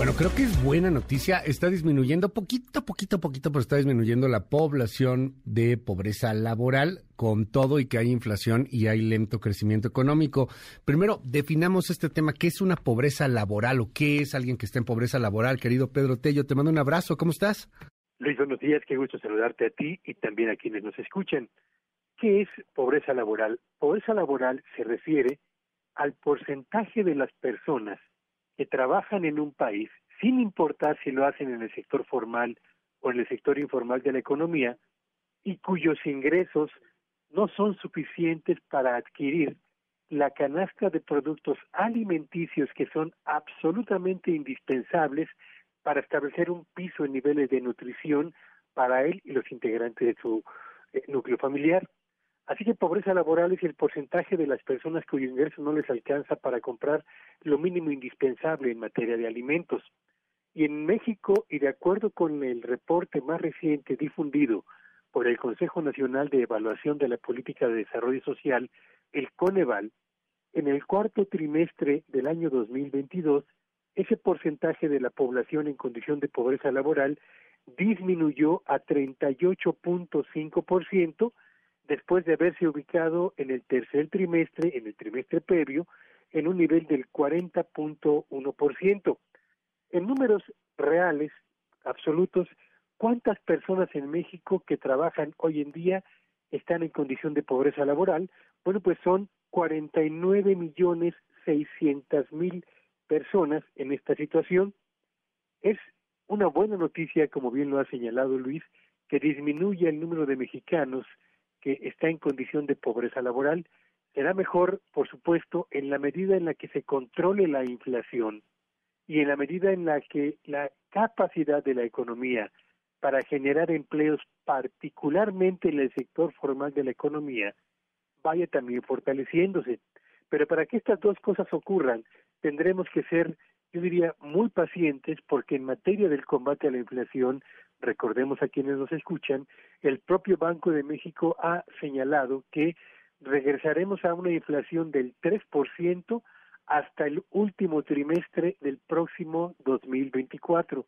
Bueno, creo que es buena noticia. Está disminuyendo poquito, poquito, poquito, pero está disminuyendo la población de pobreza laboral con todo y que hay inflación y hay lento crecimiento económico. Primero, definamos este tema. ¿Qué es una pobreza laboral o qué es alguien que está en pobreza laboral? Querido Pedro Tello, te mando un abrazo. ¿Cómo estás? Luis, buenos días. Qué gusto saludarte a ti y también a quienes nos escuchan. ¿Qué es pobreza laboral? Pobreza laboral se refiere al porcentaje de las personas que trabajan en un país, sin importar si lo hacen en el sector formal o en el sector informal de la economía, y cuyos ingresos no son suficientes para adquirir la canasta de productos alimenticios que son absolutamente indispensables para establecer un piso en niveles de nutrición para él y los integrantes de su eh, núcleo familiar. Así que pobreza laboral es el porcentaje de las personas cuyo ingreso no les alcanza para comprar lo mínimo indispensable en materia de alimentos. Y en México, y de acuerdo con el reporte más reciente difundido por el Consejo Nacional de Evaluación de la Política de Desarrollo Social, el Coneval, en el cuarto trimestre del año 2022, ese porcentaje de la población en condición de pobreza laboral disminuyó a 38.5%, después de haberse ubicado en el tercer trimestre, en el trimestre previo, en un nivel del 40.1%. En números reales, absolutos, ¿cuántas personas en México que trabajan hoy en día están en condición de pobreza laboral? Bueno, pues son 49 millones 600 mil personas en esta situación. Es una buena noticia, como bien lo ha señalado Luis, que disminuye el número de mexicanos que está en condición de pobreza laboral. Será mejor, por supuesto, en la medida en la que se controle la inflación y en la medida en la que la capacidad de la economía para generar empleos, particularmente en el sector formal de la economía, vaya también fortaleciéndose. Pero para que estas dos cosas ocurran, tendremos que ser, yo diría, muy pacientes porque en materia del combate a la inflación recordemos a quienes nos escuchan, el propio Banco de México ha señalado que regresaremos a una inflación del 3% hasta el último trimestre del próximo 2024.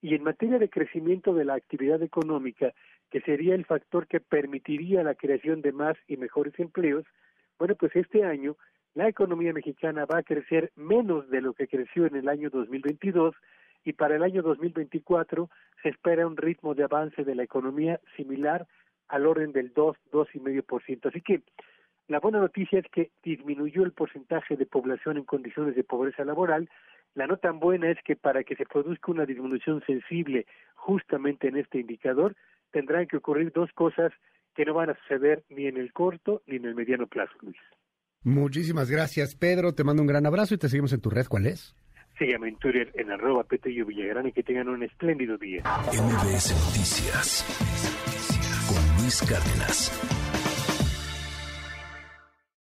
Y en materia de crecimiento de la actividad económica, que sería el factor que permitiría la creación de más y mejores empleos, bueno, pues este año la economía mexicana va a crecer menos de lo que creció en el año 2022 y para el año 2024 se espera un ritmo de avance de la economía similar al orden del 2, 2,5%. Así que la buena noticia es que disminuyó el porcentaje de población en condiciones de pobreza laboral. La no tan buena es que para que se produzca una disminución sensible justamente en este indicador, tendrán que ocurrir dos cosas que no van a suceder ni en el corto ni en el mediano plazo, Luis. Muchísimas gracias, Pedro. Te mando un gran abrazo y te seguimos en tu red. ¿Cuál es? Síganme en Twitter en arroba Petello Villagrán y que tengan un espléndido día. MBS Noticias con Luis Cárdenas.